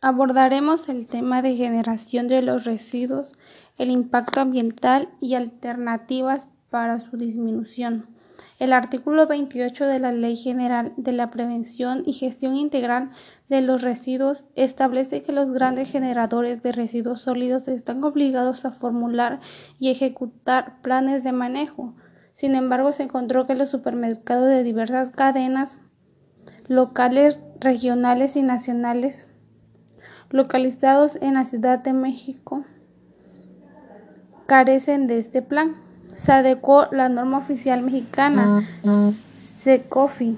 Abordaremos el tema de generación de los residuos, el impacto ambiental y alternativas para su disminución. El artículo 28 de la Ley General de la Prevención y Gestión Integral de los Residuos establece que los grandes generadores de residuos sólidos están obligados a formular y ejecutar planes de manejo. Sin embargo, se encontró que los supermercados de diversas cadenas locales, regionales y nacionales localizados en la Ciudad de México carecen de este plan. Se adecuó la norma oficial mexicana SECOFI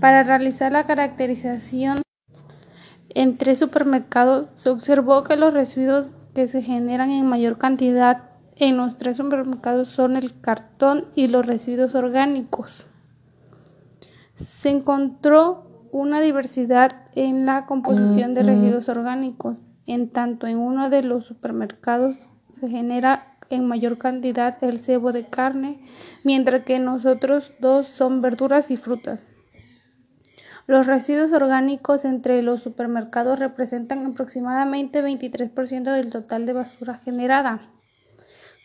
para realizar la caracterización en tres supermercados. Se observó que los residuos que se generan en mayor cantidad en los tres supermercados son el cartón y los residuos orgánicos. Se encontró una diversidad en la composición de residuos orgánicos, en tanto en uno de los supermercados se genera en mayor cantidad el cebo de carne, mientras que en los otros dos son verduras y frutas. Los residuos orgánicos entre los supermercados representan aproximadamente 23% del total de basura generada.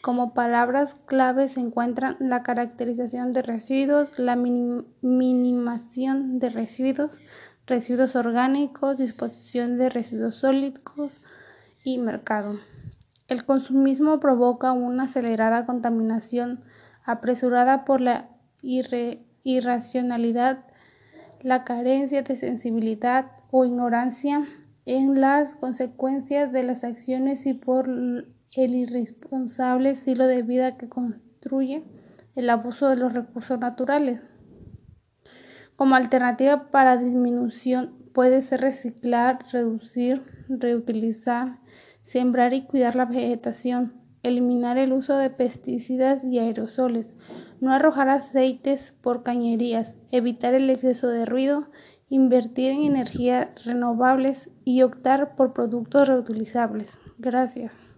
Como palabras clave se encuentran la caracterización de residuos, la minimación de residuos, residuos orgánicos, disposición de residuos sólidos y mercado. El consumismo provoca una acelerada contaminación apresurada por la irracionalidad, la carencia de sensibilidad o ignorancia en las consecuencias de las acciones y por el irresponsable estilo de vida que construye el abuso de los recursos naturales. Como alternativa para disminución puede ser reciclar, reducir, reutilizar, sembrar y cuidar la vegetación, eliminar el uso de pesticidas y aerosoles, no arrojar aceites por cañerías, evitar el exceso de ruido, invertir en energías renovables y optar por productos reutilizables. Gracias.